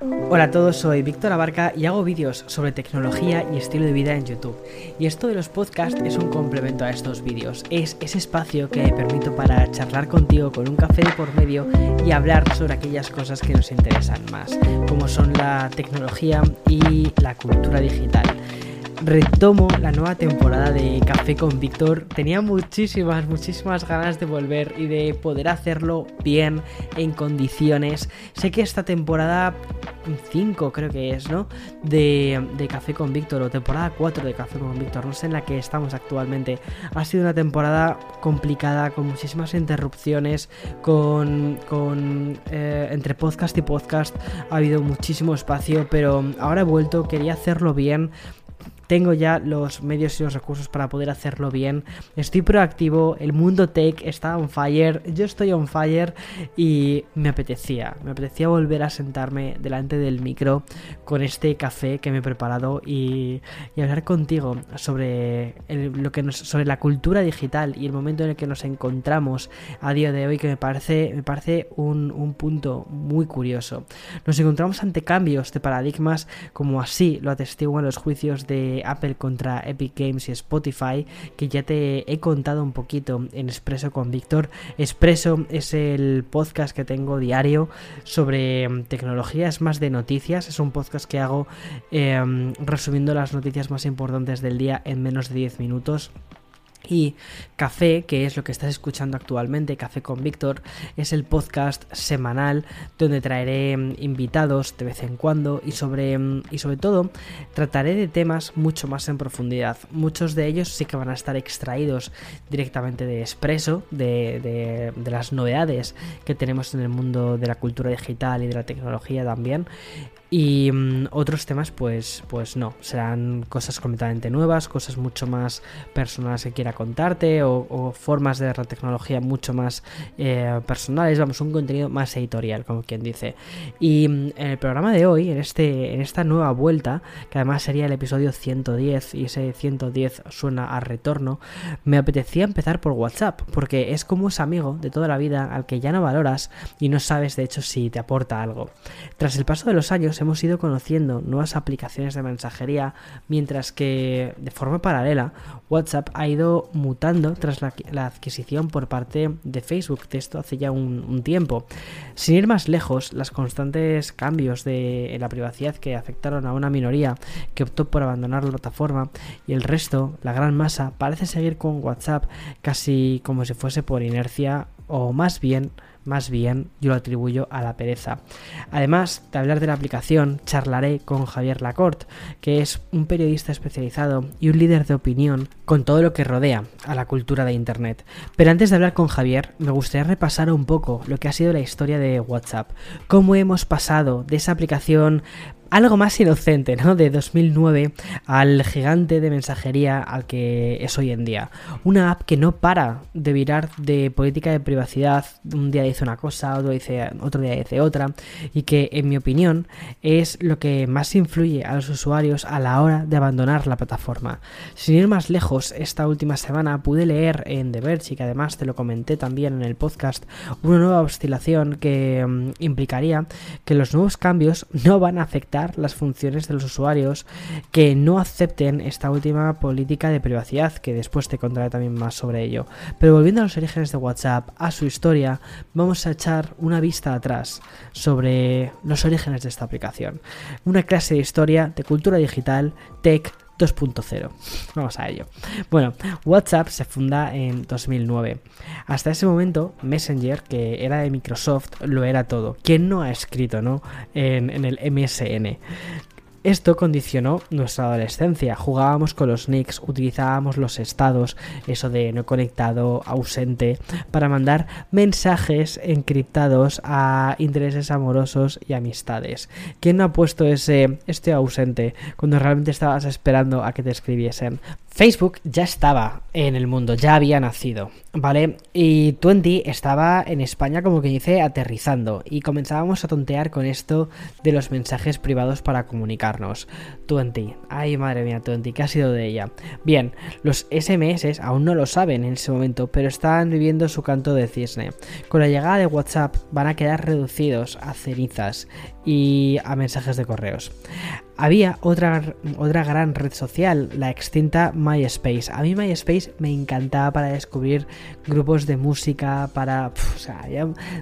Hola a todos, soy Víctor Abarca y hago vídeos sobre tecnología y estilo de vida en YouTube. Y esto de los podcasts es un complemento a estos vídeos. Es ese espacio que me permito para charlar contigo con un café de por medio y hablar sobre aquellas cosas que nos interesan más, como son la tecnología y la cultura digital retomo la nueva temporada de Café con Víctor. Tenía muchísimas, muchísimas ganas de volver y de poder hacerlo bien, en condiciones. Sé que esta temporada 5 creo que es, ¿no? De, Café con Víctor o temporada 4 de Café con Víctor, no sé en la que estamos actualmente. Ha sido una temporada complicada, con muchísimas interrupciones, con, con eh, entre podcast y podcast ha habido muchísimo espacio, pero ahora he vuelto, quería hacerlo bien tengo ya los medios y los recursos para poder hacerlo bien. Estoy proactivo, el mundo tech está on fire, yo estoy on fire y me apetecía, me apetecía volver a sentarme delante del micro con este café que me he preparado y, hablar contigo sobre, lo que sobre la cultura digital y el momento en el que nos encontramos a día de hoy que me parece, me parece un, un punto muy curioso. Nos encontramos ante cambios de paradigmas como así lo atestiguan los juicios de Apple contra Epic Games y Spotify, que ya te he contado un poquito en Expreso con Víctor. Expreso es el podcast que tengo diario sobre mm, tecnología, es más de noticias, es un podcast que hago em, resumiendo las noticias más importantes del día en menos de 10 minutos. Y Café, que es lo que estás escuchando actualmente, Café con Víctor, es el podcast semanal donde traeré mm, invitados de vez en cuando y sobre, mm, y sobre todo trataré de temas mucho más en profundidad. Muchos de ellos sí que van a estar extraídos directamente de Expreso, de, de las novedades que tenemos en el mundo de la cultura digital y de la tecnología también. Y mm, otros temas, pues, pues no, serán cosas completamente nuevas, cosas mucho más personales que quiera contarte o, formas de la tecnología mucho más eh, personales, vamos, un contenido más editorial, como quien dice. Y mm, en el programa de hoy, en, este, en esta nueva vuelta, que además sería el episodio 110 y ese 110 suena a retorno, me apetecía empezar por WhatsApp, porque es como ese amigo de toda la vida al que ya no valoras y no sabes de hecho si te aporta algo. Tras el paso de los años, hemos ido conociendo nuevas aplicaciones de mensajería, mientras que de forma paralela WhatsApp ha ido mutando tras la, adquisición por parte de Facebook de esto hace ya un, tiempo. Sin ir más lejos, los constantes cambios de, la privacidad que afectaron a una minoría que optó por abandonar la plataforma y el resto, la gran masa, parece seguir con WhatsApp casi como si fuese por inercia o más bien más bien yo lo atribuyo a la pereza. Además de hablar de la aplicación, charlaré con Javier Lacorte, que es un periodista especializado y un líder de opinión con todo lo que rodea a la cultura de Internet. Pero antes de hablar con Javier, me gustaría repasar un poco lo que ha sido la historia de WhatsApp, cómo hemos pasado de esa aplicación algo más inocente, ¿no? De 2009 al gigante de mensajería al que es hoy en día. Una app que no para de virar de política de privacidad. Un día dice una cosa, otro, dice, otro día dice otra. Y que, en mi opinión, es lo que más influye a los usuarios a la hora de abandonar la plataforma. Sin ir más lejos, esta última semana pude leer en The Verge, y que además te lo comenté también en el podcast, una nueva oscilación que mm, implicaría que los nuevos cambios no van a afectar las funciones de los usuarios que no acepten esta última política de privacidad, que después te contaré también más sobre ello. Pero volviendo a los orígenes de WhatsApp, a su historia, vamos a echar una vista atrás sobre los orígenes de esta aplicación. Una clase de historia de cultura digital, tech, 2.0. Vamos a ello. Bueno, WhatsApp se funda en 2009. Hasta ese momento, Messenger, que era de Microsoft, lo era todo. ¿Quién no ha escrito ¿no? En, en el MSN? Esto condicionó nuestra adolescencia. Jugábamos con los nicks, utilizábamos los estados, eso de no conectado, ausente, para mandar mensajes encriptados a intereses amorosos y amistades. ¿Quién no ha puesto ese este ausente cuando realmente estabas esperando a que te escribiesen? Facebook ya estaba en el mundo, ya había nacido, ¿vale? Y Twenty estaba en España como que dice aterrizando y comenzábamos a tontear con esto de los mensajes privados para comunicarnos. Twenty, ay madre mía, Twenty, ¿qué ha sido de ella? Bien, los SMS aún no lo saben en ese momento, pero están viviendo su canto de cisne. Con la llegada de WhatsApp van a quedar reducidos a cenizas y a mensajes de correos. Había otra, otra gran red social, la extinta MySpace. A mí MySpace me encantaba para descubrir grupos de música, para,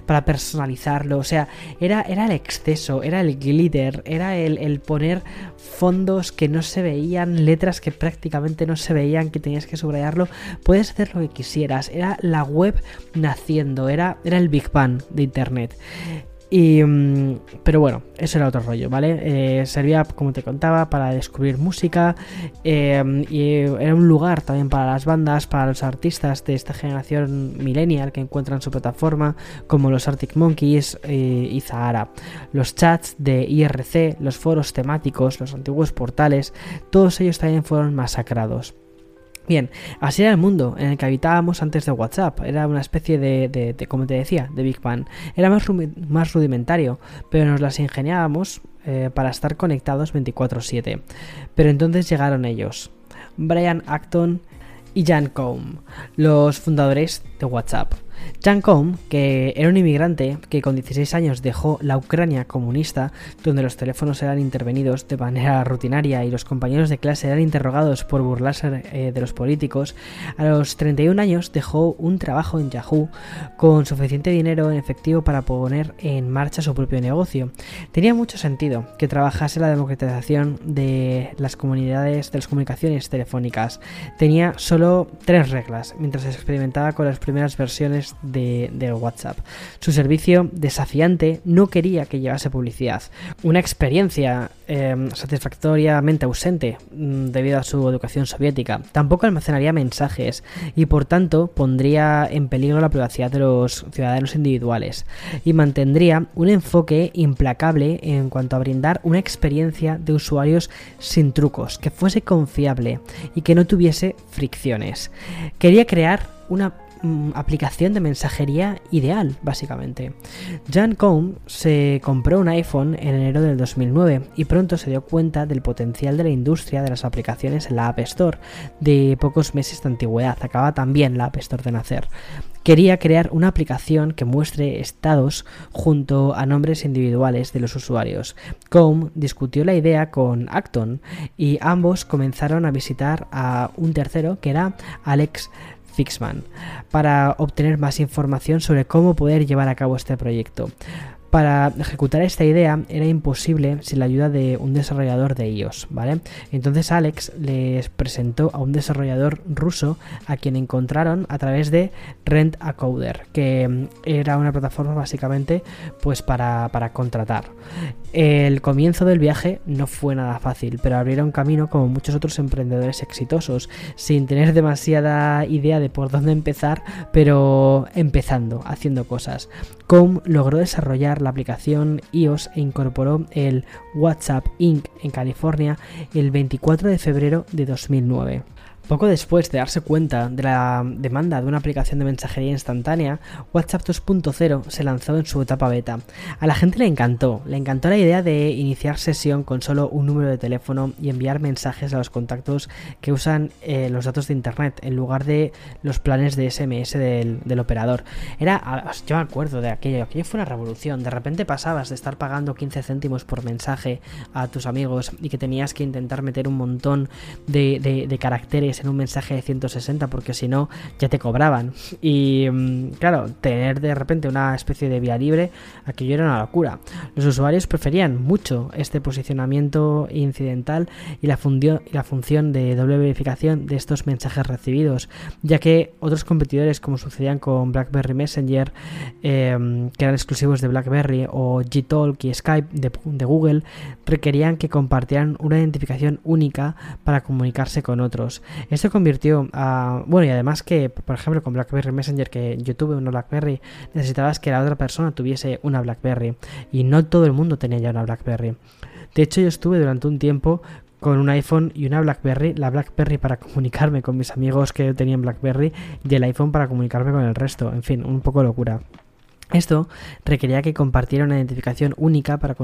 para personalizarlo. O sea, era, era el exceso, era el glitter, era el, el poner fondos que no se veían, letras que prácticamente no se veían, que tenías que subrayarlo. Puedes hacer lo que quisieras. Era la web naciendo, era, era el Big Bang de Internet. Y, mm, pero bueno, eso era otro rollo, ¿vale? Eh, servía, como te contaba, para descubrir música eh, y era un lugar también para las bandas, para los artistas de esta generación millennial que encuentran su plataforma, como los Arctic Monkeys eh, y Zahara. Los chats de IRC, los foros temáticos, los antiguos portales, todos ellos también fueron masacrados. Bien, así era el mundo en el que habitábamos antes de WhatsApp. Era una especie de, como te decía, de Big Bang. Era más, más rudimentario, pero nos las ingeniábamos eh, para estar conectados 24/7. Pero entonces llegaron ellos, Brian Acton y Jan Combe, los fundadores de WhatsApp. Jan Koum, que era un inmigrante que con 16 años dejó la Ucrania comunista, donde los teléfonos eran intervenidos de manera rutinaria y los compañeros de clase eran interrogados por burlarse eh, de los políticos, a los 31 años dejó un trabajo en Yahoo con suficiente dinero en efectivo para poner en marcha su propio negocio. Tenía mucho sentido que trabajase la democratización de las comunidades de las comunicaciones telefónicas. Tenía solo tres reglas mientras experimentaba con las primeras versiones de, WhatsApp. Su servicio desafiante no quería que llevase publicidad. Una experiencia em, satisfactoriamente ausente mm, debido a su educación soviética. Tampoco almacenaría mensajes y por tanto pondría en peligro la privacidad de los ciudadanos individuales y mantendría un enfoque implacable en cuanto a brindar una experiencia de usuarios sin trucos, que fuese confiable y que no tuviese fricciones. Quería crear una Mm, aplicación de mensajería ideal, básicamente. Jan Combe se compró un iPhone en enero del 2009 y pronto se dio cuenta del potencial de la industria de las aplicaciones en la App Store de pocos meses de antigüedad. Acaba también la App Store de nacer. Quería crear una aplicación que muestre estados junto a nombres individuales de los usuarios. Combe discutió la idea con Acton y ambos comenzaron a visitar a un tercero que era Alex Fixman para obtener más información sobre cómo poder llevar a cabo este proyecto. Para ejecutar esta idea era imposible sin la ayuda de un desarrollador de iOS, ¿vale? Entonces Alex les presentó a un desarrollador ruso a quien encontraron a través de Rent a Coder, que mm, era una plataforma básicamente pues para, para contratar. El comienzo del viaje no fue nada fácil, pero abrieron camino como muchos otros emprendedores exitosos, sin tener demasiada idea de por dónde empezar, pero empezando, haciendo cosas. Com logró desarrollar la aplicación iOS e incorporó el WhatsApp Inc. en California el 24 de febrero de 2009. Poco después de darse cuenta de la demanda de una aplicación de mensajería instantánea, WhatsApp 2.0 se lanzó en su etapa beta. A la gente le encantó, le encantó la idea de iniciar sesión con solo un número de teléfono y enviar mensajes a los contactos que usan eh, los datos de Internet en lugar de los planes de SMS del, operador. Era, yo me acuerdo de aquello, aquello fue una revolución. De repente pasabas de estar pagando 15 céntimos por mensaje a tus amigos y que tenías que intentar meter un montón de caracteres en un mensaje de 160 porque si no ya te cobraban. Y mm, claro, tener de repente una especie de vía libre, aquello era una locura. Los usuarios preferían mucho este posicionamiento incidental y la, función de doble verificación de estos mensajes recibidos, ya que otros competidores como sucedían con BlackBerry Messenger, em, que eran exclusivos de BlackBerry, o Gtalk y Skype de Google, requerían que compartieran una identificación única para comunicarse con otros. Esto convirtió a... Bueno, y además que, por ejemplo, con BlackBerry Messenger, que yo tuve una BlackBerry, necesitabas que la otra persona tuviese una BlackBerry. Y no todo el mundo tenía ya una BlackBerry. De hecho, yo estuve durante un tiempo con un iPhone y una BlackBerry, la BlackBerry para comunicarme con mis amigos que tenían BlackBerry y el iPhone para comunicarme con el resto. En fin, un poco locura. Esto requería que compartiera una identificación única para,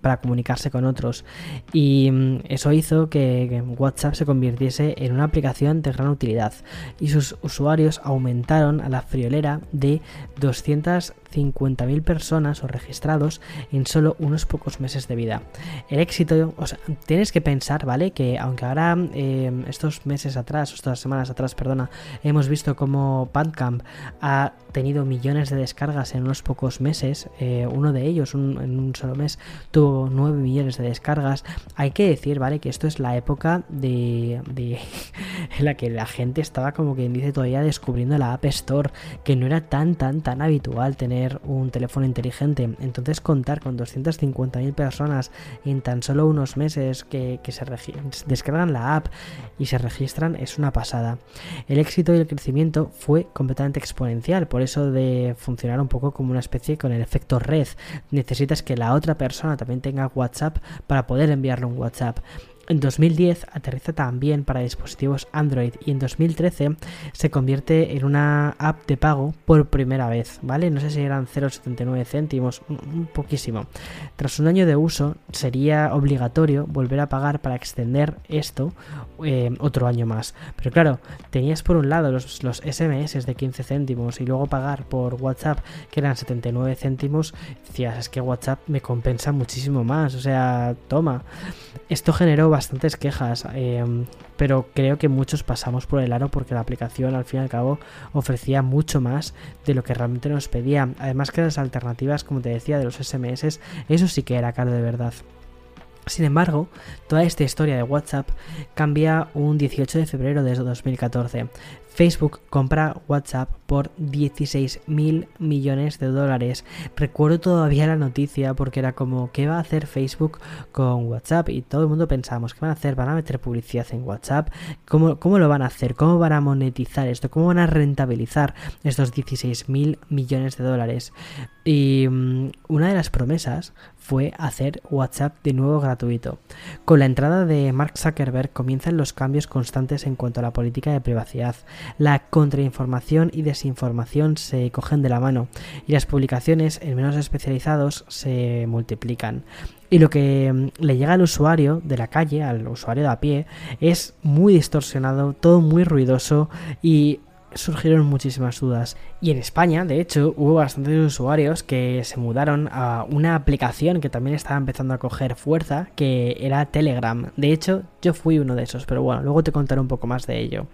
para, comunicarse con otros. Y mm, eso hizo que WhatsApp se convirtiese en una aplicación de gran utilidad y sus usuarios aumentaron a la friolera de 200 50.000 personas o registrados en solo unos pocos meses de vida. El éxito, o sea, tienes que pensar, ¿vale? Que aunque ahora em, estos meses atrás, estas semanas atrás, perdona, hemos visto como Bandcamp ha tenido millones de descargas en unos pocos meses, eh, uno de ellos en un solo mes tuvo 9 millones de descargas, hay que decir, ¿vale? Que esto es la época de, de en la que la gente estaba como quien dice todavía descubriendo la App Store, que no era tan, tan, tan habitual tener un teléfono inteligente. Entonces contar con 250.000 personas en tan solo unos meses que, se descargan la app y se registran es una pasada. El éxito y el crecimiento fue completamente exponencial, por eso de funcionar un poco como una especie con el efecto red. Necesitas que la otra persona también tenga WhatsApp para poder enviarle un WhatsApp. En 2010 aterriza también para dispositivos Android y en 2013 se convierte en una app de pago por primera vez, ¿vale? No sé si eran 0,79 céntimos, un poquísimo. Tras un año de uso sería obligatorio volver a pagar para extender esto eh, otro año más. Pero claro, tenías por un lado los, los SMS de 15 céntimos y luego pagar por WhatsApp que eran 79 céntimos. Decías, es que WhatsApp me compensa muchísimo más, o sea, toma. Esto generó bastantes quejas, em, pero creo que muchos pasamos por el aro porque la aplicación al fin y al cabo ofrecía mucho más de lo que realmente nos pedía. Además que las alternativas, como te decía, de los SMS, eso sí que era caro de verdad. Sin embargo, toda esta historia de WhatsApp cambia un 18 de febrero de 2014. Facebook compra WhatsApp por 16 mil millones de dólares. Recuerdo todavía la noticia porque era como, ¿qué va a hacer Facebook con WhatsApp? Y todo el mundo pensamos, ¿qué van a hacer? ¿Van a meter publicidad en WhatsApp? ¿Cómo, cómo lo van a hacer? ¿Cómo van a monetizar esto? ¿Cómo van a rentabilizar estos 16 mil millones de dólares? Y mm, una de las promesas fue hacer WhatsApp de nuevo gratuito. Con la entrada de Mark Zuckerberg comienzan los cambios constantes en cuanto a la política de privacidad. La contrainformación y desinformación se cogen de la mano y las publicaciones en menos especializados se multiplican. Y lo que mm, le llega al usuario de la calle, al usuario de a pie, es muy distorsionado, todo muy ruidoso y surgieron muchísimas dudas. Y en España, de hecho, hubo bastantes usuarios que se mudaron a una aplicación que también estaba empezando a coger fuerza, que era Telegram. De hecho, yo fui uno de esos, pero bueno, luego te contaré un poco más de ello.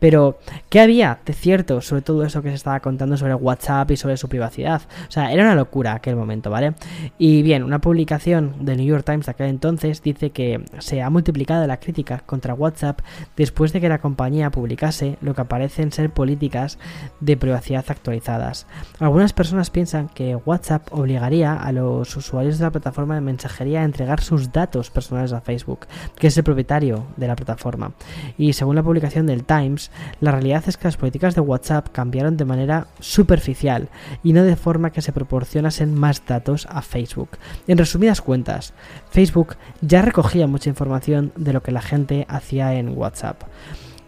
Pero, ¿qué había de cierto sobre todo eso que se estaba contando sobre WhatsApp y sobre su privacidad? O sea, era una locura aquel momento, ¿vale? Y bien, una publicación de New York Times de aquel entonces dice que se ha multiplicado la crítica contra WhatsApp después de que la compañía publicase lo que aparecen ser políticas de privacidad actualizadas. Algunas personas piensan que WhatsApp obligaría a los usuarios de la plataforma de mensajería a entregar sus datos personales a Facebook, que es el propietario de la plataforma. Y según la publicación del Times, la realidad es que las políticas de WhatsApp cambiaron de manera superficial y no de forma que se proporcionasen más datos a Facebook. En resumidas cuentas, Facebook ya recogía mucha información de lo que la gente hacía en WhatsApp.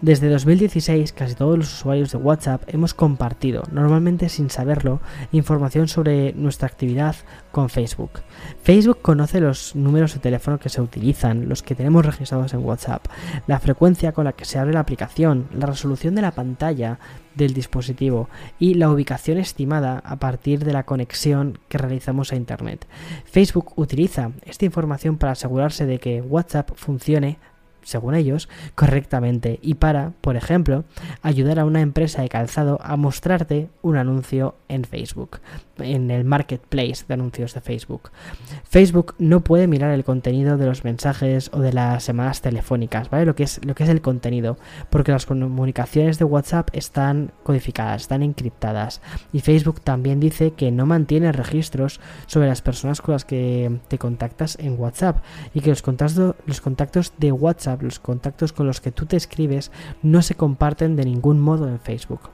Desde 2016 casi todos los usuarios de WhatsApp hemos compartido, normalmente sin saberlo, información sobre nuestra actividad con Facebook. Facebook conoce los números de teléfono que se utilizan, los que tenemos registrados en WhatsApp, la frecuencia con la que se abre la aplicación, la resolución de la pantalla del dispositivo y la ubicación estimada a partir de la conexión que realizamos a Internet. Facebook utiliza esta información para asegurarse de que WhatsApp funcione según ellos, correctamente y para, por ejemplo, ayudar a una empresa de calzado a mostrarte un anuncio en Facebook, en el marketplace de anuncios de Facebook. Facebook no puede mirar el contenido de los mensajes o de las llamadas telefónicas, ¿vale? Lo que es, lo que es el contenido, porque las comunicaciones de WhatsApp están codificadas, están encriptadas. Y Facebook también dice que no mantiene registros sobre las personas con las que te contactas en WhatsApp y que los contactos, los contactos de WhatsApp los contactos con los que tú te escribes no se comparten de ningún modo en Facebook.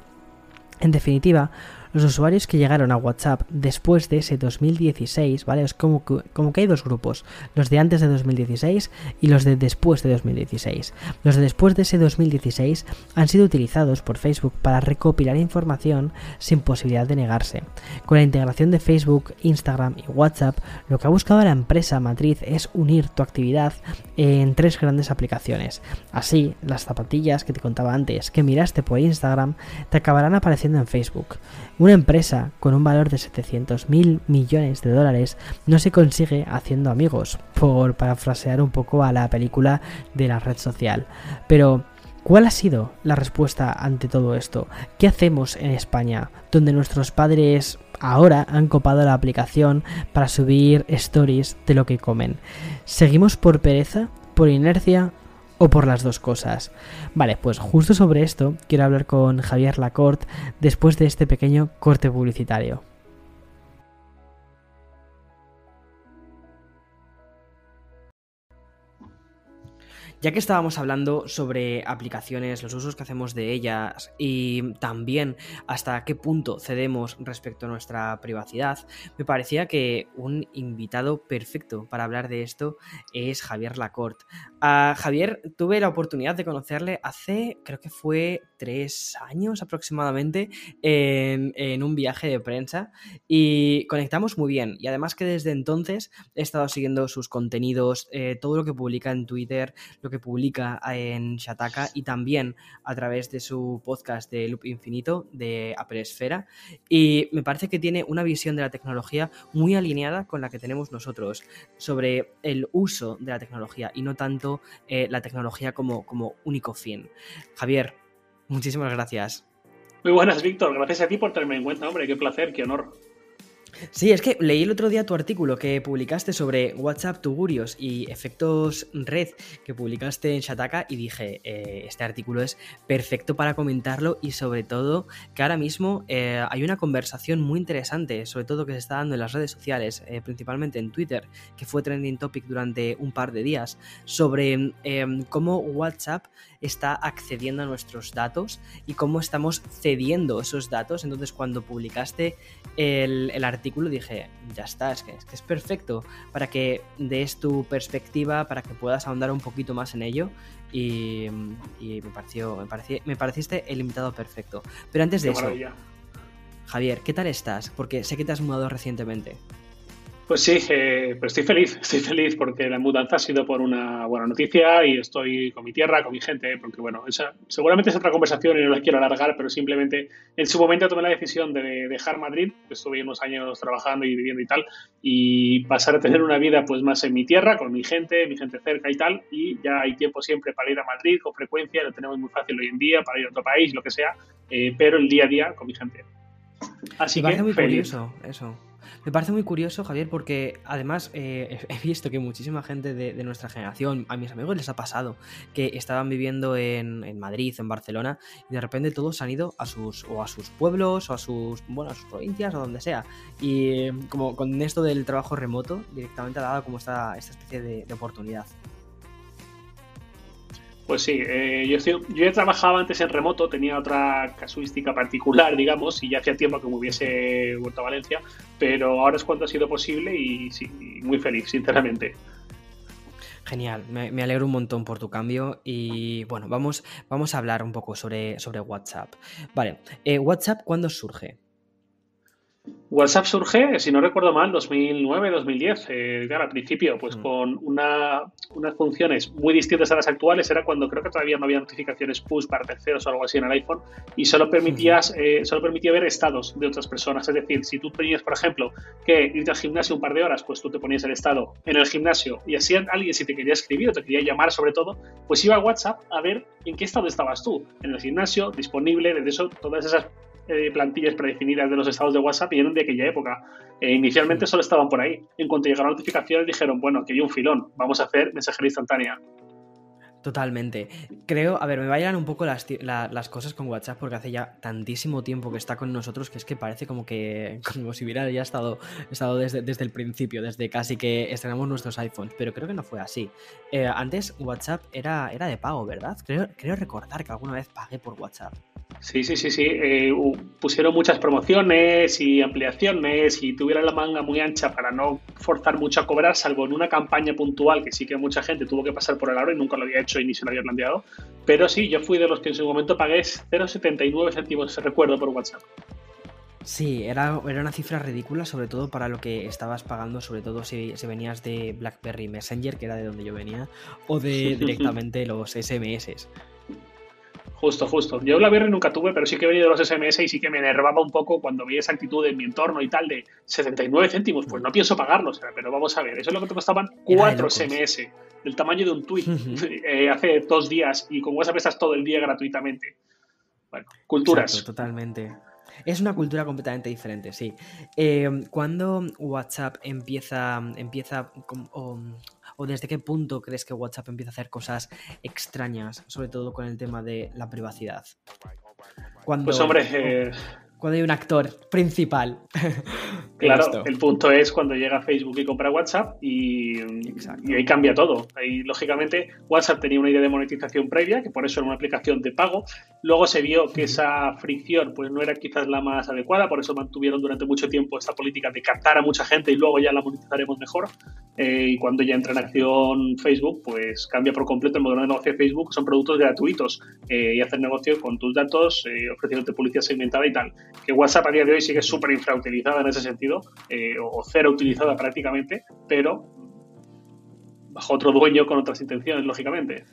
En definitiva, Los usuarios que llegaron a WhatsApp después de ese 2016, ¿vale? Es como que, como que hay dos grupos, los de antes de 2016 y los de después de 2016. Los de después de ese 2016 han sido utilizados por Facebook para recopilar información sin posibilidad de negarse. Con la integración de Facebook, Instagram y WhatsApp, lo que ha buscado la empresa matriz es unir tu actividad en tres grandes aplicaciones. Así, las zapatillas que te contaba antes que miraste por Instagram te acabarán apareciendo en Facebook. Una empresa con un valor de 700 mil millones de dólares no se consigue haciendo amigos, por parafrasear un poco a la película de la red social. Pero, ¿Cuál ha sido la respuesta ante todo esto? ¿Qué hacemos en España, donde nuestros padres ahora han copado la aplicación para subir stories de lo que comen? ¿Seguimos por pereza, por inercia o por las dos cosas? Vale, pues justo sobre esto quiero hablar con Javier Lacorte después de este pequeño corte publicitario. Ya que estábamos hablando sobre aplicaciones, los usos que hacemos de ellas y también hasta qué punto cedemos respecto a nuestra privacidad, me parecía que un invitado perfecto para hablar de esto es Javier Lacorte. A Javier tuve la oportunidad de conocerle hace, creo que fue tres años aproximadamente, en, un viaje de prensa y conectamos muy bien. Y además que desde entonces he estado siguiendo sus contenidos, eh, todo lo que publica en Twitter, lo que publica en Shataka y también a través de su podcast de Loop Infinito de Apple Esfera. Y me parece que tiene una visión de la tecnología muy alineada con la que tenemos nosotros sobre el uso de la tecnología y no tanto eh, la tecnología como, como único fin. Javier, muchísimas gracias. Muy buenas, Víctor. Gracias a ti por tenerme en cuenta, hombre. Qué placer, qué honor. Sí, es que leí el otro día tu artículo que publicaste sobre WhatsApp, Tugurios y efectos red que publicaste en Shataka y dije, eh, este artículo es perfecto para comentarlo y sobre todo que ahora mismo eh, hay una conversación muy interesante, sobre todo que se está dando en las redes sociales, eh, principalmente en Twitter, que fue trending topic durante un par de días, sobre em, cómo WhatsApp está accediendo a nuestros datos y cómo estamos cediendo esos datos. Entonces cuando publicaste el, el artículo, dije, ya está, es que, es que es perfecto para que des tu perspectiva, para que puedas ahondar un poquito más en ello. Y, me pareció, me, pareció, me pareciste el invitado perfecto. Pero antes de eso, Javier, ¿qué tal estás? Porque sé que te has mudado recientemente. Pues sí, eh, pero estoy feliz, estoy feliz porque la mudanza ha sido por una buena noticia y estoy con mi tierra, con mi gente, porque bueno, esa, seguramente es otra conversación y no la quiero alargar, pero simplemente en su momento tomé la decisión de dejar Madrid, estuve unos años trabajando y viviendo y tal, y pasar a tener una vida pues más en mi tierra, con mi gente, mi gente cerca y tal, y ya hay tiempo siempre para ir a Madrid con frecuencia, lo tenemos muy fácil hoy en día, para ir a otro país, lo que sea, eh, pero el día a día con mi gente. Así que muy feliz. eso. Me parece muy curioso, Javier, porque además eh, he visto que muchísima gente de, nuestra generación, a mis amigos les ha pasado, que estaban viviendo en, en, Madrid, en Barcelona, y de repente todos han ido a sus, o a sus pueblos, o a sus, bueno, a sus provincias, o donde sea. Y como con esto del trabajo remoto, directamente ha dado como esta, esta especie de oportunidad. Pues sí, eh, yo, estoy, yo he trabajado antes en remoto, tenía otra casuística particular, digamos, y ya hacía tiempo que me hubiese vuelto a Valencia, pero ahora es cuando ha sido posible y sí, muy feliz, sinceramente. Genial, me, alegro un montón por tu cambio y bueno, vamos, vamos a hablar un poco sobre, sobre WhatsApp. Vale, eh, WhatsApp, ¿cuándo surge? WhatsApp surge, si no recuerdo mal, 2009-2010, eh, claro, al principio, pues mm. con una, unas funciones muy distintas a las actuales, era cuando creo que todavía no había notificaciones push para terceros o algo así en el iPhone, y solo permitías, eh, solo permitía ver estados de otras personas, es decir, si tú tenías, por ejemplo, que irte al gimnasio un par de horas, pues tú te ponías el estado en el gimnasio, y así alguien si te quería escribir o te quería llamar sobre todo, pues iba a WhatsApp a ver en qué estado estabas tú, en el gimnasio, disponible, de eso, todas esas eh, plantillas predefinidas de los estados de WhatsApp y eran de aquella época. Eh, inicialmente solo estaban por ahí. En cuanto llegaron notificaciones dijeron, bueno, aquí hay un filón, vamos a hacer mensajería instantánea. Totalmente. Creo, a ver, me vayan un poco las, las, cosas con WhatsApp porque hace ya tantísimo tiempo que está con nosotros que es que parece como que como si hubiera ya estado, estado desde, desde el principio, desde casi que estrenamos nuestros iPhones, pero creo que no fue así. Eh, antes WhatsApp era, era de pago, ¿verdad? Creo, creo recordar que alguna vez pagué por WhatsApp. Sí, sí, sí, sí. Eh, pusieron muchas promociones y ampliaciones y tuvieron la manga muy ancha para no forzar mucho a cobrar, salvo en una campaña puntual que sí que mucha gente tuvo que pasar por el aro y nunca lo había hecho y ni se lo había planteado. Pero sí, yo fui de los que en su momento pagué 0,79 céntimos, recuerdo, por WhatsApp. Sí, era, era una cifra ridícula, sobre todo para lo que estabas pagando, sobre todo si, si venías de BlackBerry Messenger, que era de donde yo venía, o de directamente los SMS. Justo, justo. Yo BlackBerry nunca tuve, pero sí que he venido de los SMS y sí que me enervaba un poco cuando veía esa actitud en mi entorno y tal de 79 céntimos. Pues no pienso pagarlos, pero vamos a ver, eso es lo que te costaban 4 SMS, del tamaño de un tweet, eh, hace dos días y con WhatsApp estás todo el día gratuitamente. Bueno, culturas. totalmente. Es una cultura completamente diferente, sí. Eh, cuando WhatsApp empieza, empieza o, desde qué punto crees que WhatsApp empieza a hacer cosas extrañas, sobre todo con el tema de la privacidad? Cuando, pues hombre, eh, cuando hay un actor principal. claro, el punto es cuando llega Facebook y compra WhatsApp y, ahí cambia todo. Ahí, lógicamente, WhatsApp tenía una idea de monetización previa, que por eso era una aplicación de pago. Luego se vio que esa fricción pues, no era quizás la más adecuada, por eso mantuvieron durante mucho tiempo esta política de captar a mucha gente y luego ya la monetizaremos mejor. Eh, y cuando ya entra en acción Facebook, pues cambia por completo el modelo de negocio de Facebook, son productos gratuitos eh, y hacer negocio con tus datos, eh, ofreciéndote publicidad segmentada y tal que WhatsApp a día de hoy sigue súper infrautilizada en ese sentido, eh, o cero utilizada prácticamente, pero bajo otro dueño con otras intenciones, lógicamente.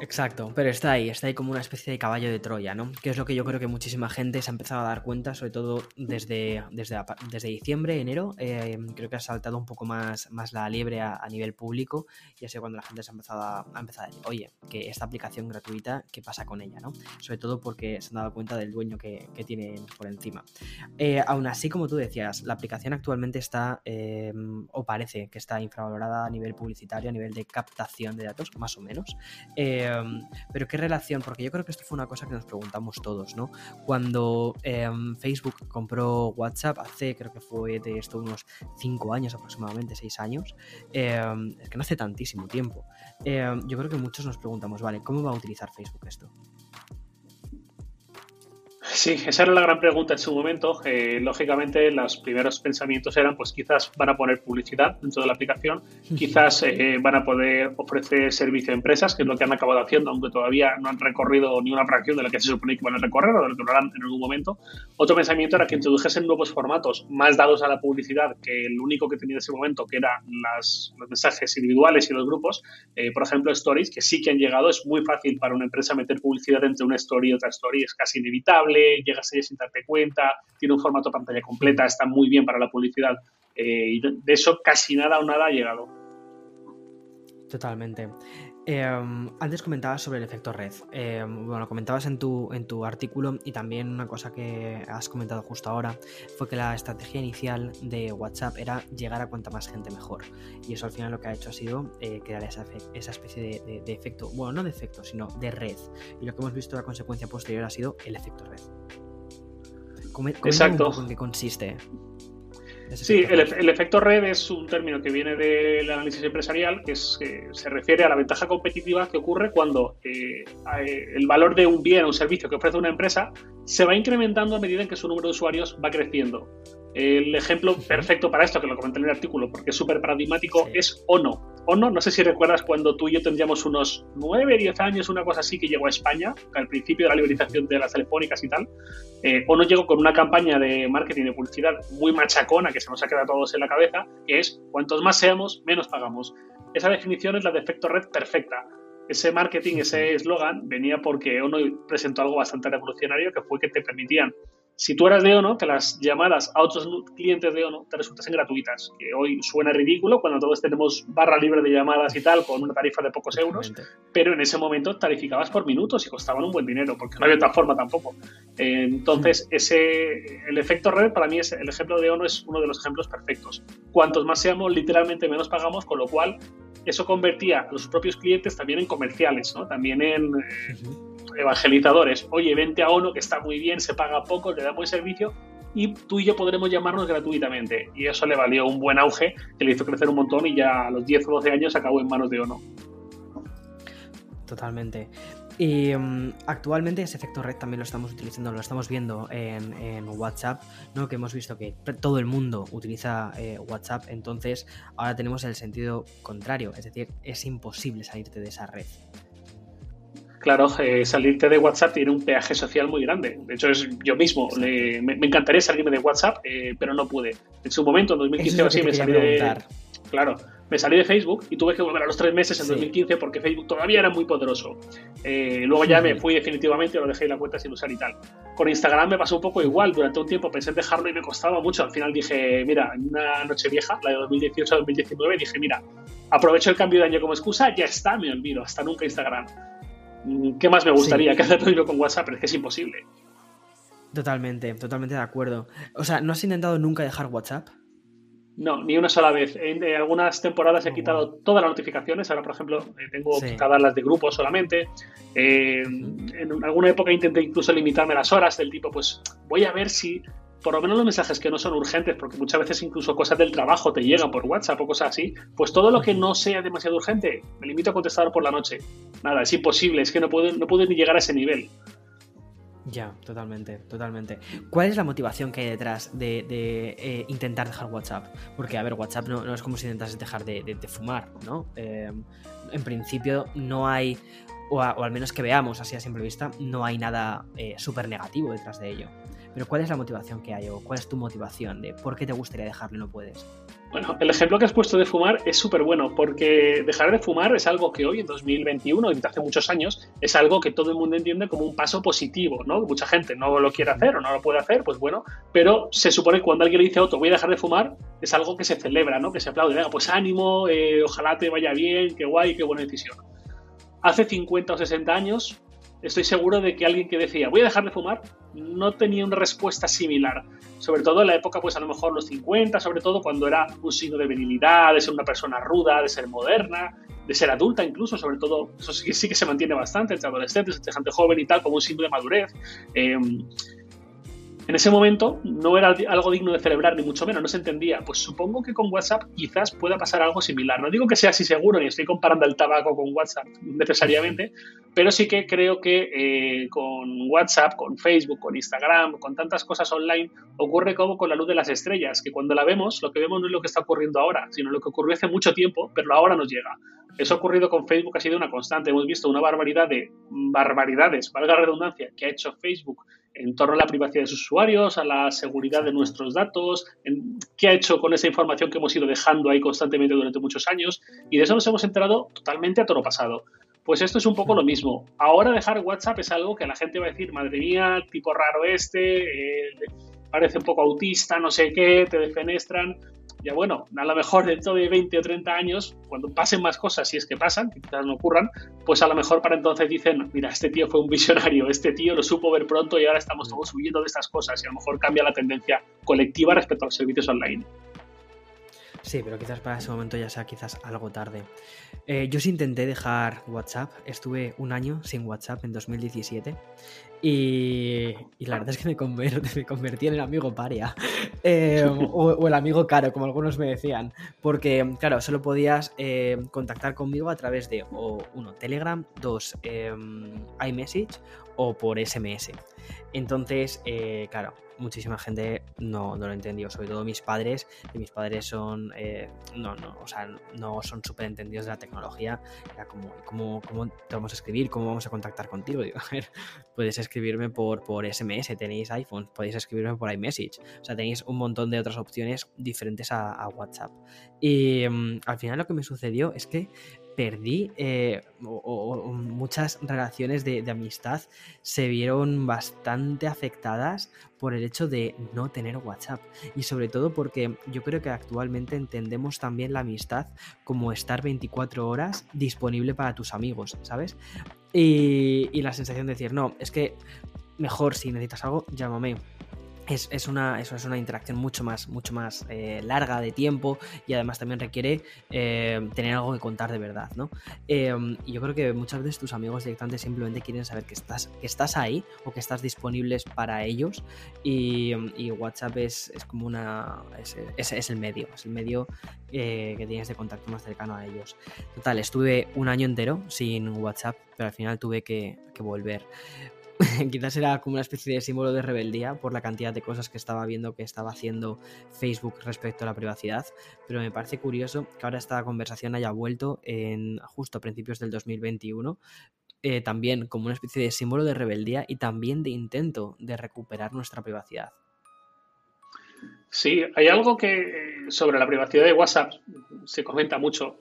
Exacto, pero está ahí, está ahí como una especie de caballo de Troya, ¿no? Que es lo que yo creo que muchísima gente se ha empezado a dar cuenta, sobre todo desde, desde, desde diciembre, enero. Eh, creo que ha saltado un poco más, más la liebre a, nivel público y así cuando la gente se ha empezado a, empezar a decir, oye, que esta aplicación gratuita, ¿qué pasa con ella, no? Sobre todo porque se han dado cuenta del dueño que, que tienen por encima. Eh, aún así, como tú decías, la aplicación actualmente está, eh, o parece que está infravalorada a nivel publicitario, a nivel de captación de datos, más o menos. Em, pero qué relación, porque yo creo que esto fue una cosa que nos preguntamos todos, ¿no? Cuando em, Facebook compró WhatsApp hace, creo que fue de esto unos 5 años aproximadamente, 6 años, em, es que no hace tantísimo tiempo. yo creo que muchos nos preguntamos, vale, ¿cómo va a utilizar Facebook esto? Sí, esa era la gran pregunta en su momento. Eh, lógicamente, los primeros pensamientos eran, pues quizás van a poner publicidad dentro de la aplicación, quizás eh, van a poder ofrecer servicio a empresas, que es lo que han acabado haciendo, aunque todavía no han recorrido ni una fracción de la que se supone que van a recorrer o de lo que lo harán en algún momento. Otro pensamiento era que introdujesen nuevos formatos más dados a la publicidad que el único que tenía en ese momento, que eran los mensajes individuales y los grupos. Eh, por ejemplo, stories, que sí que han llegado. Es muy fácil para una empresa meter publicidad entre una story y otra story, es casi inevitable llegas a ella sin darte cuenta, tiene un formato pantalla completa, está muy bien para la publicidad. Eh, y de eso casi nada o nada ha llegado. Totalmente. Em, antes comentabas sobre el efecto red. Em, bueno, comentabas en tu, en tu artículo y también una cosa que has comentado justo ahora fue que la estrategia inicial de WhatsApp era llegar a cuanta más gente mejor. Y eso al final lo que ha hecho ha sido eh, crear esa, esa especie de, efecto, bueno, no de efecto, sino de red. Y lo que hemos visto la consecuencia posterior ha sido el efecto red. Exacto. en qué consiste. Sí, el, efecto red es un término que viene del análisis empresarial, que, se refiere a la ventaja competitiva que ocurre cuando eh, el valor de un bien o un servicio que ofrece una empresa se va incrementando a medida en que su número de usuarios va creciendo. El ejemplo perfecto para esto, que lo comenté en el artículo, porque es súper paradigmático, es ONO. ONO, no sé si recuerdas cuando tú y yo tendríamos unos 9, 10 años, una cosa así, que llegó a España, al principio de la liberalización de las telefónicas y tal. Eh, ONO llegó con una campaña de marketing de publicidad muy machacona que se nos ha quedado a todos en la cabeza, que es cuantos más seamos, menos pagamos. Esa definición es la de efecto red perfecta. Ese marketing, ese eslogan, venía porque ONO presentó algo bastante revolucionario que fue que te permitían si tú eras de ONO, que las llamadas a otros clientes de ONO te resultasen gratuitas, que hoy suena ridículo cuando todos tenemos barra libre de llamadas y tal, con una tarifa de pocos euros, pero en ese momento tarificabas por minutos y costaban un buen dinero, porque no había otra forma tampoco. entonces, ese, el efecto red, para mí, es, el ejemplo de ONO es uno de los ejemplos perfectos. Cuantos más seamos, literalmente menos pagamos, con lo cual eso convertía a los propios clientes también en comerciales, ¿no? también en evangelizadores, oye, vente a ONO que está muy bien, se paga poco, le da buen servicio y tú y yo podremos llamarnos gratuitamente. Y eso le valió un buen auge que le hizo crecer un montón y ya a los 10 o 12 años acabó en manos de ONO. Totalmente. Y mm, actualmente ese efecto red también lo estamos utilizando, lo estamos viendo en, WhatsApp, ¿no? Que hemos visto que todo el mundo utiliza eh, WhatsApp, entonces ahora tenemos el sentido contrario, es decir, es imposible salirte de esa red. Claro, eh, salirte de WhatsApp tiene un peaje social muy grande. De hecho, es yo mismo. me, encantaría salirme de WhatsApp, eh, pero no pude. En su momento, en 2015 o así, me salí de. Claro, me salí de Facebook y tuve que volver a los tres meses en 2015 porque Facebook todavía era muy poderoso. Eh, luego ya me fui definitivamente, lo dejé la cuenta sin usar y tal. Con Instagram me pasó un poco igual. Durante un tiempo pensé en dejarlo y me costaba mucho. Al final dije, mira, en una noche vieja, la de 2018-2019, dije, mira, aprovecho el cambio de año como excusa, ya está, me olvido. Hasta nunca Instagram. ¿Qué más me gustaría que hacerlo con WhatsApp? Pero es que es imposible. Totalmente, totalmente de acuerdo. O sea, ¿no has intentado nunca dejar WhatsApp? No, ni una sola vez. En, algunas temporadas he oh, quitado todas las notificaciones. Ahora, por ejemplo, eh, tengo quitadas las de grupo solamente. Eh, en alguna época intenté incluso limitarme las horas del tipo, pues voy a ver si por lo menos los mensajes que no son urgentes, porque muchas veces incluso cosas del trabajo te llegan por WhatsApp o cosas así, pues todo lo que no sea demasiado urgente, me limito a contestar por la noche. Nada, es imposible, es que no puedo, no puedo ni llegar a ese nivel. Ya, totalmente, totalmente. ¿Cuál es la motivación que hay detrás de, eh, intentar dejar WhatsApp? Porque, a ver, WhatsApp no, es como si intentases dejar de, fumar, ¿no? Eh, en principio no hay, o, al menos que veamos así a simple vista, no hay nada eh, súper negativo detrás de ello. Pero ¿cuál es la motivación que hay o cuál es tu motivación de por qué te gustaría dejarlo y no puedes? Bueno, el ejemplo que has puesto de fumar es súper bueno porque dejar de fumar es algo que hoy en 2021 y hace muchos años es algo que todo el mundo entiende como un paso positivo, ¿no? Mucha gente no lo quiere hacer o no lo puede hacer, pues bueno, pero se supone que cuando alguien le dice a otro voy a dejar de fumar es algo que se celebra, ¿no? Que se aplaude, venga, pues ánimo, eh, ojalá te vaya bien, qué guay, qué buena decisión. Hace 50 o 60 años estoy seguro de que alguien que decía voy a dejar de fumar no tenía una respuesta similar. Sobre todo en la época, pues a lo mejor los 50, sobre todo cuando era un signo de virilidad, de ser una persona ruda, de ser moderna, de ser adulta incluso, sobre todo, eso sí, sí que se mantiene bastante entre adolescentes, entre gente joven y tal, como un signo de madurez. Eh, en ese momento no era algo digno de celebrar, ni mucho menos, no se entendía. Pues supongo que con WhatsApp quizás pueda pasar algo similar. No digo que sea así seguro, ni estoy comparando el tabaco con WhatsApp necesariamente, pero sí que creo que eh, con WhatsApp, con Facebook, con Instagram, con tantas cosas online, ocurre como con la luz de las estrellas, que cuando la vemos, lo que vemos no es lo que está ocurriendo ahora, sino lo que ocurrió hace mucho tiempo, pero ahora nos llega. Eso ha ocurrido con Facebook, ha sido una constante. Hemos visto una barbaridad de barbaridades, valga redundancia, que ha hecho Facebook en torno a la privacidad de sus usuarios, a la seguridad de nuestros datos, en qué ha hecho con esa información que hemos ido dejando ahí constantemente durante muchos años, y de eso nos hemos enterado totalmente a toro pasado. Pues esto es un poco lo mismo. Ahora dejar WhatsApp es algo que la gente va a decir, madre mía, tipo raro este, eh, parece un poco autista, no sé qué, te defenestran ya bueno, a lo mejor dentro de 20 o 30 años, cuando pasen más cosas, si es que pasan, quizás no ocurran, pues a lo mejor para entonces dicen, mira, este tío fue un visionario, este tío lo supo ver pronto y ahora estamos todos huyendo de estas cosas y a lo mejor cambia la tendencia colectiva respecto a los servicios online. Sí, pero quizás para ese momento ya sea quizás algo tarde. Eh, yo sí intenté dejar WhatsApp, estuve un año sin WhatsApp en 2017 y, la verdad es que me, convertí en el amigo paria eh, o, el amigo caro, como algunos me decían, porque claro, solo podías eh, contactar conmigo a través de o uno, Telegram, dos, iMessage o por SMS. Entonces, claro, muchísima gente no, no, lo entendió, sobre todo mis padres, y mis padres son, eh, no, no, o sea, no son súper entendidos de la tecnología, era como, ¿cómo, ¿cómo, te vamos a escribir? ¿Cómo vamos a contactar contigo? Digo, a ver, puedes escribirme por, por SMS, tenéis iPhone, podéis escribirme por iMessage, o sea, tenéis un montón de otras opciones diferentes a, WhatsApp. Y mm, al final lo que me sucedió es que perdí eh, o, muchas relaciones de, amistad se vieron bastante afectadas por el hecho de no tener WhatsApp y sobre todo porque yo creo que actualmente entendemos también la amistad como estar 24 horas disponible para tus amigos, ¿sabes? Y, y la sensación de decir, no, es que mejor si necesitas algo, llámame es, una, eso es una interacción mucho más, mucho más eh, larga de tiempo y además también requiere eh, tener algo que contar de verdad, ¿no? Em, yo creo que muchas veces tus amigos directamente simplemente quieren saber que estás, que estás ahí o que estás disponibles para ellos y, WhatsApp es, como una... Es, es, el medio, es el medio eh, que tienes de contacto más cercano a ellos. Total, estuve un año entero sin WhatsApp, pero al final tuve que volver. quizás era como una especie de símbolo de rebeldía por la cantidad de cosas que estaba viendo que estaba haciendo Facebook respecto a la privacidad, pero me parece curioso que ahora esta conversación haya vuelto en justo a principios del 2021, eh, también como una especie de símbolo de rebeldía y también de intento de recuperar nuestra privacidad. Sí, hay algo que sobre la privacidad de WhatsApp se comenta mucho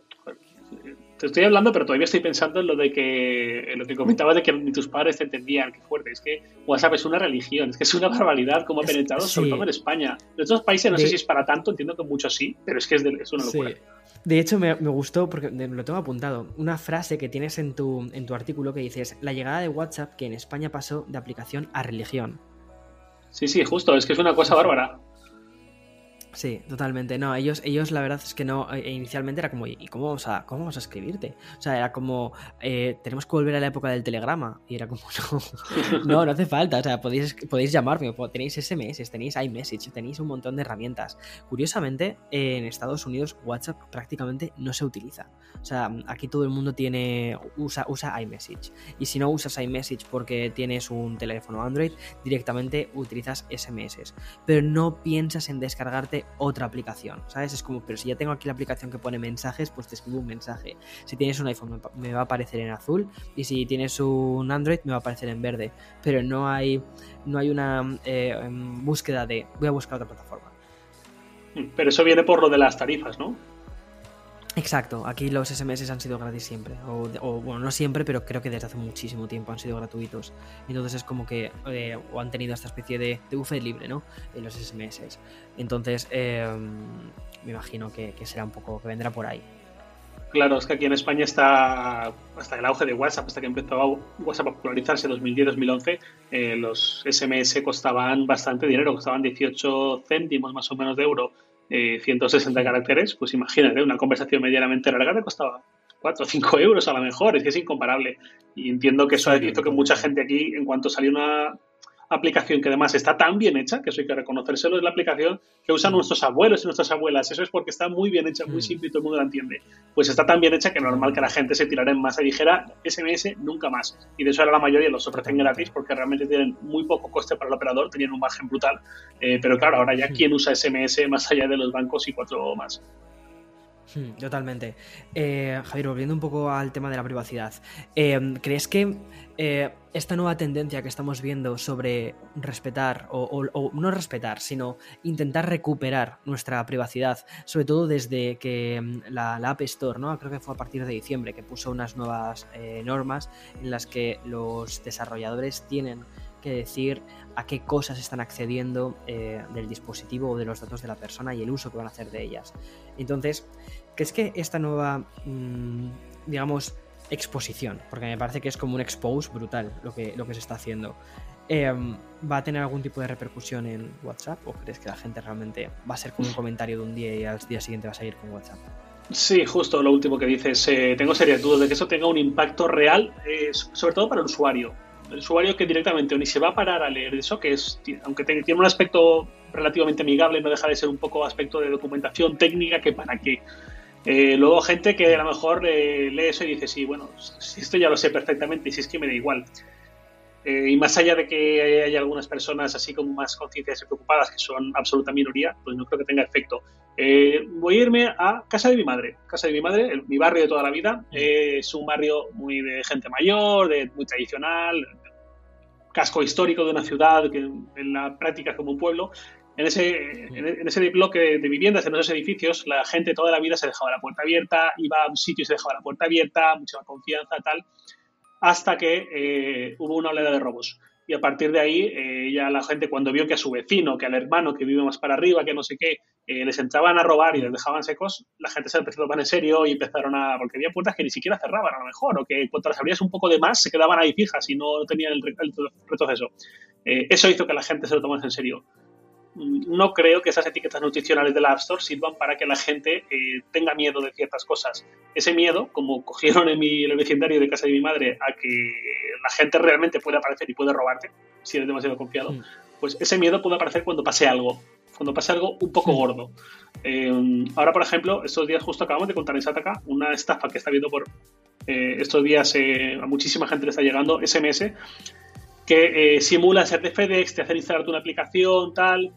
te estoy hablando, pero todavía estoy pensando en lo de que lo que comentabas de que ni tus padres te entendían. Qué fuerte. Es que WhatsApp es una religión, es que es una barbaridad como ha penetrado, sobre todo en España. En otros países no sé si es para tanto, entiendo que muchos sí, pero es que es, es una locura. De hecho, me, me, gustó, porque lo tengo apuntado, una frase que tienes en tu, en tu artículo que dices, la llegada de WhatsApp que en España pasó de aplicación a religión. Sí, sí, justo, es que es una cosa bárbara. Sí, totalmente. No, ellos, ellos la verdad es que no, eh, inicialmente era como, ¿y cómo vamos a, cómo vamos a escribirte? O sea, era como, eh, tenemos que volver a la época del telegrama. Y era como, no, no, no hace falta. O sea, podéis, podéis llamarme, tenéis SMS, tenéis iMessage, tenéis un montón de herramientas. Curiosamente, en Estados Unidos WhatsApp prácticamente no se utiliza. O sea, aquí todo el mundo tiene, usa, usa iMessage. Y si no usas iMessage porque tienes un teléfono Android, directamente utilizas SMS. Pero no piensas en descargarte otra aplicación, ¿sabes? Es como, pero si ya tengo aquí la aplicación que pone mensajes, pues te escribo un mensaje. Si tienes un iPhone me va a aparecer en azul y si tienes un Android me va a aparecer en verde, pero no hay, no hay una eh, em, búsqueda de voy a buscar otra plataforma. Pero eso viene por lo de las tarifas, ¿no? Exacto, aquí los SMS han sido gratis siempre, o, bueno, no siempre, pero creo que desde hace muchísimo tiempo han sido gratuitos. Entonces es como que eh, o han tenido esta especie de, de buffet libre, ¿no? En los SMS. Entonces em, me imagino que, será un poco, que vendrá por ahí. Claro, es que aquí en España está, hasta el auge de WhatsApp, hasta que empezó WhatsApp a popularizarse en 2010-2011, eh, los SMS costaban bastante dinero, costaban 18 céntimos más o menos de euro 160 eh, caracteres, pues imagínate, una conversación medianamente larga te costaba 4 o 5 euros a lo mejor, es que es incomparable. Y entiendo que eso ha hecho que mucha gente aquí, en cuanto salió una aplicación que además está tan bien hecha, que eso hay que reconocérselo, es la aplicación que usan mm. nuestros abuelos y nuestras abuelas. Eso es porque está muy bien hecha, muy mm. simple y todo el mundo la entiende. Pues está tan bien hecha que es normal que la gente se tirara en masa y dijera SMS nunca más. Y de eso ahora la mayoría los ofrecen gratis porque realmente tienen muy poco coste para el operador, tenían un margen brutal. Eh, pero claro, ahora ya quién usa SMS más allá de los bancos y cuatro más. Hmm, totalmente. Eh, Javier, volviendo un poco al tema de la privacidad, eh, ¿crees que eh, esta nueva tendencia que estamos viendo sobre respetar, o, no respetar, sino intentar recuperar nuestra privacidad, sobre todo desde que mm, la, App Store, ¿no? creo que fue a partir de diciembre, que puso unas nuevas normas en las que los desarrolladores tienen que decir a qué cosas están accediendo del dispositivo o de los datos de la persona y el uso que van a hacer de ellas. Entonces, que es que esta nueva, mm, digamos, exposición, porque me parece que es como un expose brutal lo que, lo que se está haciendo, em, ¿va a tener algún tipo de repercusión en WhatsApp o crees que la gente realmente va a ser como un comentario de un día y al día siguiente va a seguir con WhatsApp? Sí, justo lo último que dices. Eh, tengo serias dudas de que eso tenga un impacto real, eh, sobre todo para el usuario. El usuario que directamente ni se va a parar a leer eso, que es, aunque tiene un aspecto relativamente amigable, no deja de ser un poco aspecto de documentación técnica que para qué eh, luego gente que a lo mejor eh, lee eso y dice, sí, bueno, esto ya lo sé perfectamente y si es que me da igual. Eh, y más allá de que haya algunas personas así como más conciencias y preocupadas, que son absoluta minoría, pues no creo que tenga efecto. voy a irme a casa de mi madre. Casa de mi madre, mi barrio de toda la vida, es un barrio muy de gente mayor, de, muy tradicional, casco histórico de una ciudad que en la práctica es como un pueblo, en ese, en ese bloque de viviendas, en esos edificios, la gente toda la vida se dejaba la puerta abierta, iba a un sitio y se dejaba la puerta abierta, mucha confianza, tal, hasta que eh, hubo una oleada de robos. Y a partir de ahí, eh, ya la gente cuando vio que a su vecino, que al hermano que vive más para arriba, que no sé qué, eh, les entraban a robar y les dejaban secos, la gente se empezó a tomar en serio y empezaron a... porque había puertas que ni siquiera cerraban a lo mejor, o que cuando las abrías un poco de más se quedaban ahí fijas y no tenían el, retroceso. eso hizo que la gente se lo tomase en serio. Mm, no creo que esas etiquetas nutricionales del App Store sirvan para que la gente eh, tenga miedo de ciertas cosas. Ese miedo, como cogieron en, mi, el vecindario de casa de mi madre a que la gente realmente puede aparecer y puede robarte, si eres demasiado confiado, mm. pues ese miedo puede aparecer cuando pase algo, cuando pase algo un poco gordo. Eh, ahora, por ejemplo, estos días justo acabamos de contar en Sataka una estafa que está viendo por eh, estos días a muchísima gente le está llegando SMS que eh, simula ser de FedEx, te hacen instalarte una aplicación, tal.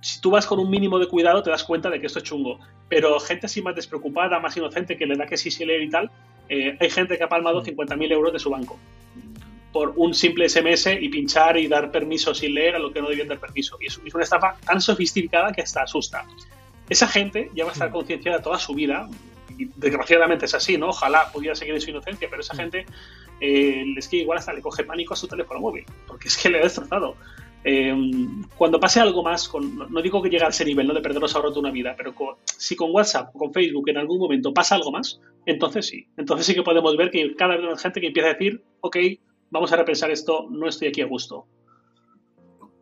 Si tú vas con un mínimo de cuidado, te das cuenta de que esto es chungo. Pero gente así más despreocupada, más inocente, que le da que sí se leer y tal, eh, hay gente que ha palmado 50.000 euros de su banco por un simple SMS y pinchar y dar permiso sin leer a lo que no debían dar permiso. Y es, una estafa tan sofisticada que hasta asusta. Esa gente ya va a estar concienciada toda su vida, y desgraciadamente es así, ¿no? Ojalá pudiera seguir en su inocencia, pero esa gente es que igual hasta le coge pánico a su teléfono móvil, porque es que le ha destrozado. Eh, cuando pase algo más, no digo que llegue a ese nivel, no de perder los ahorros de una vida, pero si con WhatsApp o con Facebook en algún momento pasa algo más, entonces sí. Entonces sí que podemos ver que cada vez hay gente que empieza a decir, ok, vamos a repensar esto, no estoy aquí a gusto.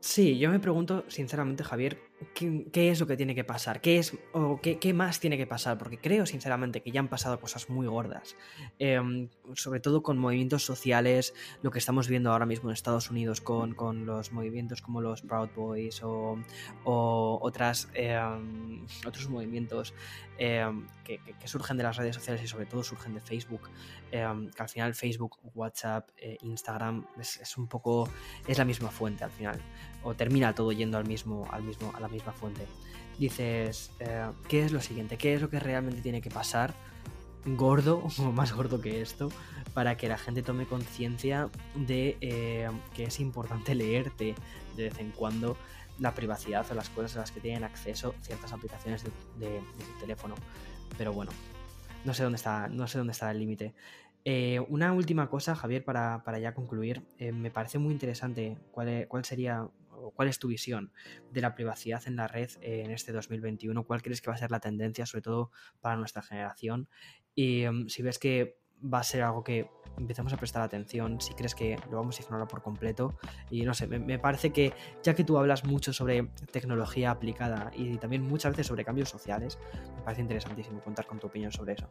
Sí, yo me pregunto, sinceramente, Javier, ¿qué, es lo que tiene que pasar? ¿Qué, es, o qué, más tiene que pasar? Porque creo, sinceramente, que ya han pasado cosas muy gordas. Em, sobre todo con movimientos sociales, lo que estamos viendo ahora mismo en Estados Unidos con, los movimientos como los Proud Boys o, otras, em, otros movimientos em, que, surgen de las redes sociales y sobre todo surgen de Facebook. que al final Facebook, WhatsApp, eh, Instagram es, es un poco... es la misma fuente al final o termina todo yendo al mismo, al mismo, a la misma fuente. Dices, eh, ¿qué es lo siguiente? ¿Qué es lo que realmente tiene que pasar? gordo o más gordo que esto para que la gente tome conciencia de eh, que es importante leerte de vez en cuando la privacidad o las cosas a las que tienen acceso ciertas aplicaciones de, tu teléfono. Pero bueno, no sé dónde está, no sé dónde está el límite. Eh, una última cosa, Javier, para, ya concluir. me parece muy interesante cuál, cuál sería cuál es tu visión de la privacidad en la red en este 2021? ¿Cuál crees que va a ser la tendencia, sobre todo para nuestra generación? Y em, si ves que va a ser algo que empezamos a prestar atención, si crees que lo vamos a ignorar por completo. Y no sé, me, parece que ya que tú hablas mucho sobre tecnología aplicada y también muchas veces sobre cambios sociales, me parece interesantísimo contar con tu opinión sobre eso.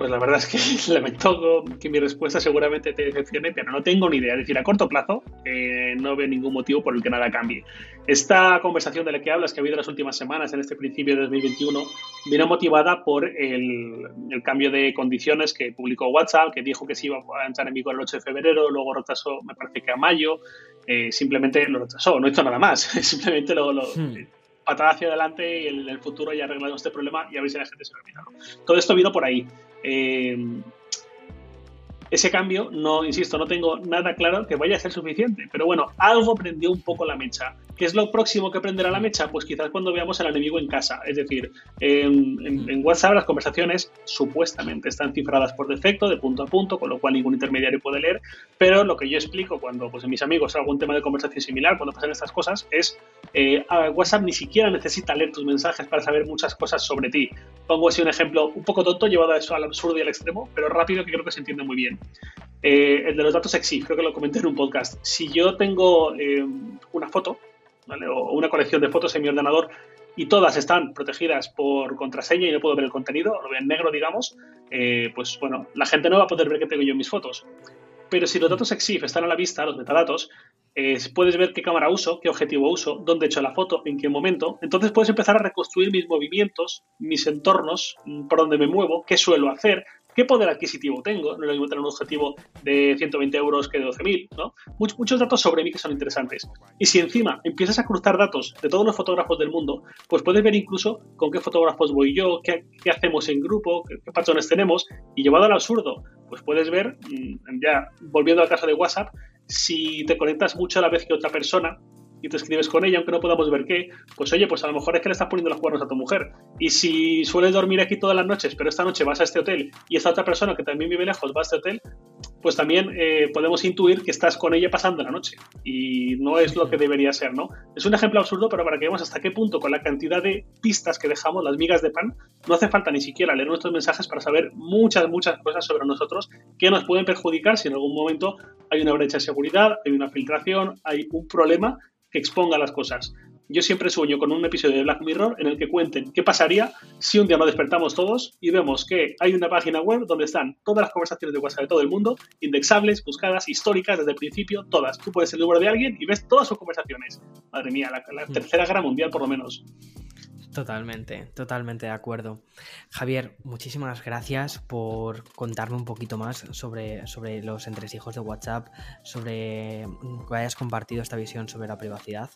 Pues la verdad es que lamento que mi respuesta seguramente te decepcione, pero no tengo ni idea. Es decir, a corto plazo eh, no veo ningún motivo por el que nada cambie. Esta conversación de la que hablas, que ha habido las últimas semanas, en este principio de 2021, vino motivada por el, cambio de condiciones que publicó WhatsApp, que dijo que se iba a entrar en vigor el 8 de febrero, luego retrasó, me parece que a mayo, eh, simplemente lo retrasó, no hizo nada más, simplemente lo... lo hmm. Patada hacia adelante y en el futuro ya arreglamos este problema y a ver si la gente se lo olvida. Todo esto vino por ahí. Eh, ese cambio, no, insisto, no tengo nada claro que vaya a ser suficiente, pero bueno, algo prendió un poco la mecha. ¿Qué es lo próximo que prenderá la mecha? Pues quizás cuando veamos al enemigo en casa. Es decir, en, WhatsApp las conversaciones supuestamente están cifradas por defecto, de punto a punto, con lo cual ningún intermediario puede leer, pero lo que yo explico cuando pues, en mis amigos algún tema de conversación similar, cuando pasan estas cosas, es eh, WhatsApp ni siquiera necesita leer tus mensajes para saber muchas cosas sobre ti. Pongo así un ejemplo un poco tonto, llevado a eso al absurdo y al extremo, pero rápido que creo que se entiende muy bien. Eh, el de los datos exif, creo que lo comenté en un podcast. Si yo tengo eh, una foto, o una colección de fotos en mi ordenador y todas están protegidas por contraseña y no puedo ver el contenido, lo veo en negro, digamos, eh, pues bueno, la gente no va a poder ver qué tengo yo mis fotos. Pero si los datos EXIF están a la vista, los metadatos, puedes ver qué cámara uso, qué objetivo uso, dónde he hecho la foto, en qué momento. Entonces puedes empezar a reconstruir mis movimientos, mis entornos, por dónde me muevo, qué suelo hacer, ¿Qué poder adquisitivo tengo? No voy a tener un objetivo de 120 euros que de 12.000, ¿no? muchos datos sobre mí que son interesantes. Y si encima empiezas a cruzar datos de todos los fotógrafos del mundo, pues puedes ver incluso con qué fotógrafos voy yo, qué, hacemos en grupo, qué, qué, patrones tenemos, y llevado al absurdo, pues puedes ver, mm, ya volviendo al caso de WhatsApp, si te conectas mucho a la vez que otra persona, y te escribes con ella, aunque no podamos ver qué, pues oye, pues a lo mejor es que le estás poniendo los cuernos a tu mujer. Y si sueles dormir aquí todas las noches, pero esta noche vas a este hotel y esta otra persona que también vive lejos va a este hotel, pues también eh, podemos intuir que estás con ella pasando la noche. Y no es lo que debería ser, ¿no? Es un ejemplo absurdo, pero para que veamos hasta qué punto, con la cantidad de pistas que dejamos, las migas de pan, no hace falta ni siquiera leer nuestros mensajes para saber muchas, muchas cosas sobre nosotros que nos pueden perjudicar si en algún momento hay una brecha de seguridad, hay una filtración, hay un problema que exponga las cosas. yo siempre sueño con un episodio de Black Mirror en el que cuenten qué pasaría si un día nos despertamos todos y vemos que hay una página web donde están todas las conversaciones de WhatsApp de todo el mundo, indexables, buscadas, históricas desde el principio, todas. Tú puedes el número de alguien y ves todas sus conversaciones. Madre mía, la mm. tercera guerra mundial por lo menos. Totalmente, totalmente de acuerdo. Javier, muchísimas gracias por contarme un poquito más sobre, sobre los entresijos de WhatsApp, sobre que hayas compartido esta visión sobre la privacidad.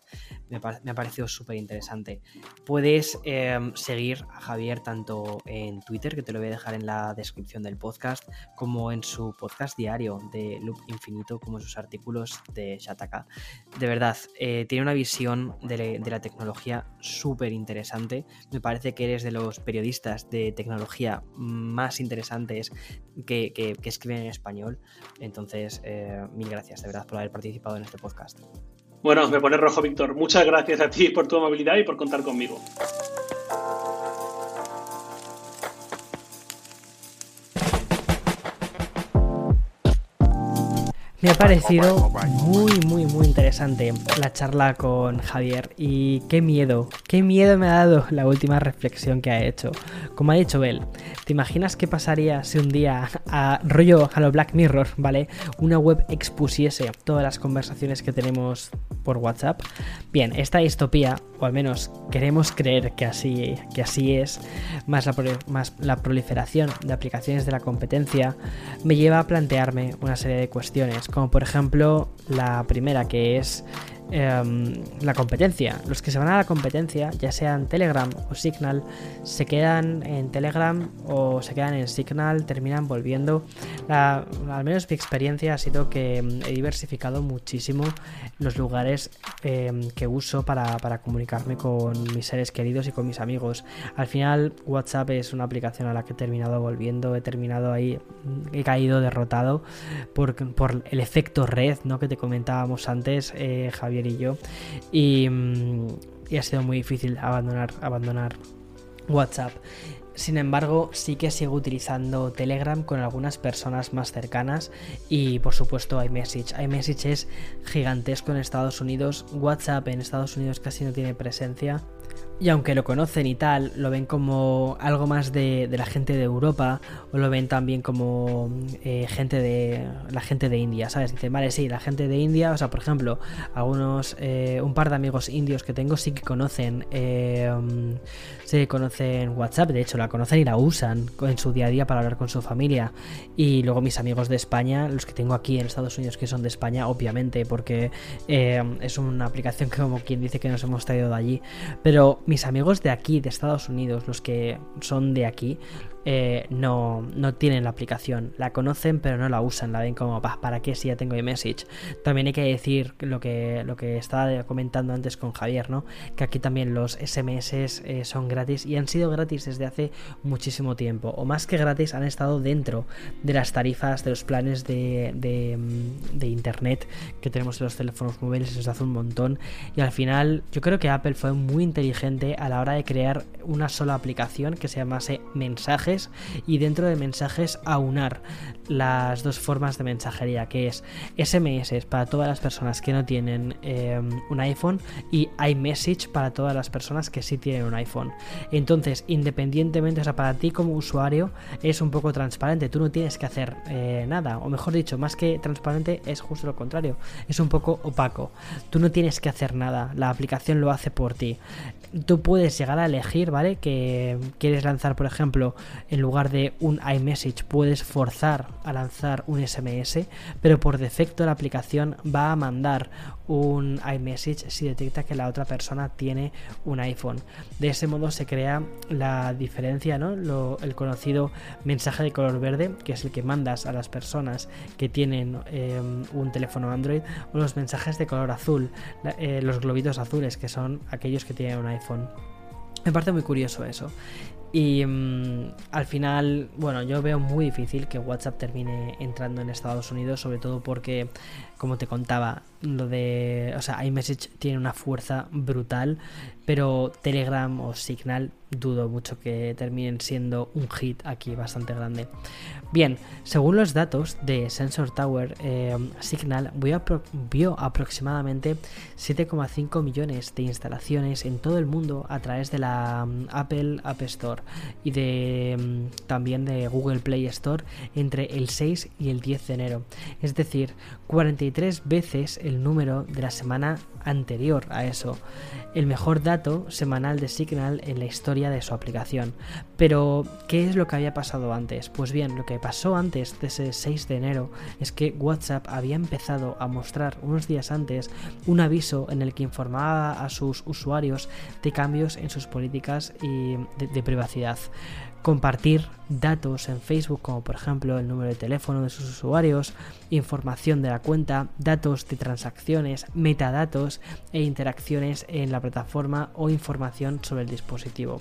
Me, ha parecido súper interesante. Puedes em, seguir a Javier tanto en Twitter, que te lo voy a dejar en la descripción del podcast, como en su podcast diario de Loop Infinito, como en sus artículos de Shataka. De verdad, eh, tiene una visión de, de la tecnología súper interesante me parece que eres de los periodistas de tecnología más interesantes que, escriben en español. Entonces, eh, mil gracias de verdad por haber participado en este podcast. Bueno, me pone rojo, Víctor. Muchas gracias a ti por tu amabilidad y por contar conmigo. Me ha parecido muy, muy, muy interesante la charla con Javier y qué miedo, qué miedo me ha dado la última reflexión que ha hecho. Como ha dicho él, ¿te imaginas qué pasaría si un día a rollo a lo Black Mirror, ¿vale? Una web expusiese todas las conversaciones que tenemos por WhatsApp? Bien, esta distopía, o al menos queremos creer que así, que así es, más la, más la proliferación de aplicaciones de la competencia, me lleva a plantearme una serie de cuestiones como por ejemplo la primera que es Em, la competencia. Los que se van a la competencia, ya sean Telegram o Signal, se quedan en Telegram o se quedan en Signal, terminan volviendo. al menos mi experiencia ha sido que em, he diversificado muchísimo los lugares em, que uso para, para, comunicarme con mis seres queridos y con mis amigos. Al final, WhatsApp es una aplicación a la que he terminado volviendo, he terminado ahí, he caído derrotado por, por el efecto red ¿no? que te comentábamos antes, eh, Javier y yo. Mm, y, ha sido muy difícil abandonar, abandonar WhatsApp. Sin embargo, sí que sigo utilizando Telegram con algunas personas más cercanas y por supuesto iMessage. iMessage es gigantesco en Estados Unidos, WhatsApp en Estados Unidos casi no tiene presencia y aunque lo conocen y tal, lo ven como algo más de, la gente de Europa o lo ven también como eh, gente de la gente de India, ¿sabes? Dicen, vale, sí, la gente de India, o sea, por ejemplo, algunos, eh, un par de amigos indios que tengo sí que conocen, eh, sí conocen WhatsApp, de hecho la conocen y la usan en su día a día para hablar con su familia. Y luego mis amigos de España, los que tengo aquí en Estados Unidos que son de España, obviamente, porque es una aplicación que como quien dice que nos hemos traído de allí, pero mis amigos de aquí, de Estados Unidos, los que son de aquí, eh, no, no, tienen la aplicación. La conocen, pero no la usan. La ven como, ¿para qué si ya tengo iMessage? También hay que decir lo que, lo que estaba comentando antes con Javier, ¿no? Que aquí también los SMS eh, son gratis y han sido gratis desde hace muchísimo tiempo. O más que gratis, han estado dentro de las tarifas, de los planes de, mm, de internet que tenemos en los teléfonos móviles desde hace un montón. Y al final, yo creo que Apple fue muy inteligente a la hora de crear una sola aplicación que se llamase Mensajes y dentro de mensajes aunar las dos formas de mensajería que es SMS para todas las personas que no tienen em, un iPhone y iMessage para todas las personas que sí tienen un iPhone. Entonces, independientemente, o sea, para ti como usuario es un poco transparente, tú no tienes que hacer eh, nada, o mejor dicho, más que transparente es justo lo contrario, es un poco opaco. Tú no tienes que hacer nada, la aplicación lo hace por ti. Tú puedes llegar a elegir, ¿vale? Que quieres lanzar, por ejemplo, en lugar de un iMessage puedes forzar a lanzar un SMS, pero por defecto la aplicación va a mandar un iMessage si detecta que la otra persona tiene un iPhone. De ese modo se crea la diferencia, ¿no? el conocido mensaje de color verde, que es el que mandas a las personas que tienen em, un teléfono Android, o los mensajes de color azul, eh, los globitos azules, que son aquellos que tienen un iPhone. Me parece muy curioso eso. Y mm, al final, bueno, yo veo muy difícil que WhatsApp termine entrando en Estados Unidos, sobre todo porque, como te contaba, lo de, o sea, iMessage tiene una fuerza brutal pero Telegram o Signal dudo mucho que terminen siendo un hit aquí bastante grande. Bien, según los datos de Sensor Tower, eh, Signal vio, aproximadamente 7,5 millones de instalaciones en todo el mundo a través de la mm, Apple App Store y de mm, también de Google Play Store entre el 6 y el 10 de enero. Es decir, 43 veces el número de la semana anterior a eso. El mejor dato semanal de Signal en la historia de su aplicación. Pero, ¿qué es lo que había pasado antes? Pues bien, lo que pasó antes de ese 6 de enero es que WhatsApp había empezado a mostrar unos días antes un aviso en el que informaba a sus usuarios de cambios en sus políticas de, privacidad compartir datos en Facebook, como por ejemplo el número de teléfono de sus usuarios, información de la cuenta, datos de transacciones, metadatos e interacciones en la plataforma o información sobre el dispositivo.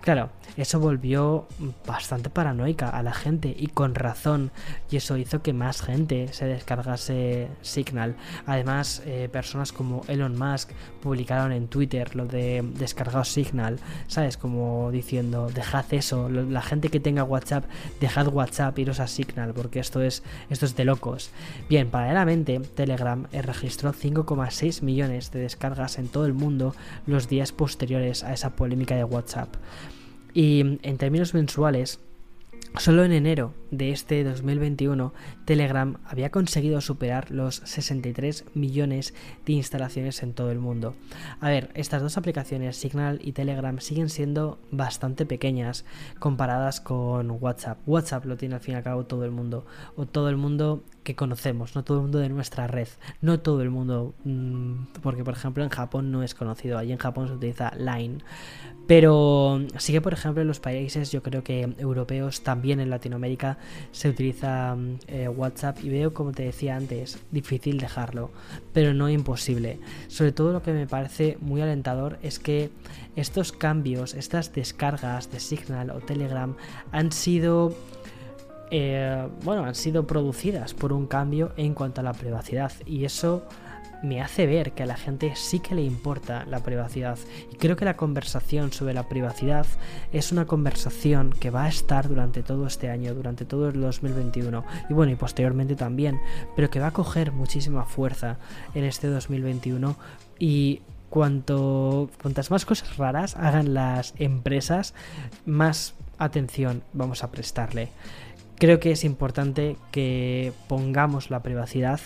Claro, eso volvió bastante paranoica a la gente y con razón, y eso hizo que más gente se descargase Signal. Además, eh, personas como Elon Musk publicaron en Twitter lo de descargar Signal, ¿sabes? Como diciendo, dejad eso, la gente que tenga WhatsApp, dejad WhatsApp, iros a Signal, porque esto es, esto es de locos. Bien, paralelamente, Telegram registró 5,6 millones de descargas en todo el mundo los días posteriores a esa polémica de WhatsApp. Y en términos mensuales, Solo en enero de este 2021, Telegram había conseguido superar los 63 millones de instalaciones en todo el mundo. A ver, estas dos aplicaciones, Signal y Telegram, siguen siendo bastante pequeñas comparadas con WhatsApp. WhatsApp lo tiene al fin y al cabo todo el mundo, o todo el mundo que conocemos, no todo el mundo de nuestra red, no todo el mundo, mm, porque por ejemplo en Japón no es conocido, allí en Japón se utiliza Line, pero sí que por ejemplo en los países, yo creo que europeos, también en Latinoamérica se utiliza mm, eh, WhatsApp y veo, como te decía antes, difícil dejarlo, pero no imposible. Sobre todo lo que me parece muy alentador es que estos cambios, estas descargas de Signal o Telegram han sido eh, bueno, han sido producidas por un cambio en cuanto a la privacidad y eso me hace ver que a la gente sí que le importa la privacidad y creo que la conversación sobre la privacidad es una conversación que va a estar durante todo este año, durante todo el 2021 y bueno y posteriormente también, pero que va a coger muchísima fuerza en este 2021 y cuanto cuantas más cosas raras hagan las empresas, más atención vamos a prestarle. Creo que es importante que pongamos la privacidad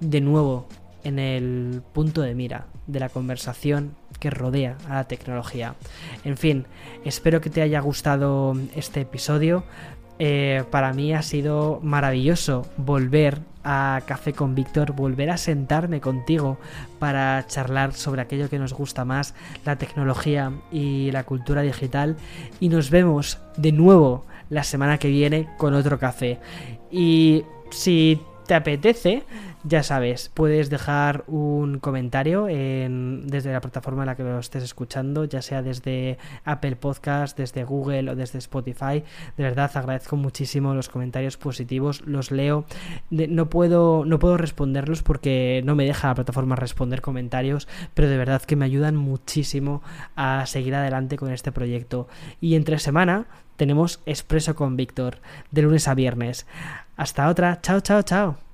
de nuevo en el punto de mira de la conversación que rodea a la tecnología. En fin, espero que te haya gustado este episodio. Eh, para mí ha sido maravilloso volver a Café con Víctor, volver a sentarme contigo para charlar sobre aquello que nos gusta más, la tecnología y la cultura digital. Y nos vemos de nuevo la semana que viene con otro café. Y si te apetece, ya sabes, puedes dejar un comentario en, desde la plataforma en la que lo estés escuchando, ya sea desde Apple Podcast, desde Google o desde Spotify. De verdad agradezco muchísimo los comentarios positivos, los leo. No puedo, no puedo responderlos porque no me deja la plataforma responder comentarios, pero de verdad que me ayudan muchísimo a seguir adelante con este proyecto. Y entre semana tenemos Expreso con Víctor, de lunes a viernes. Hasta otra, chao, chao, chao.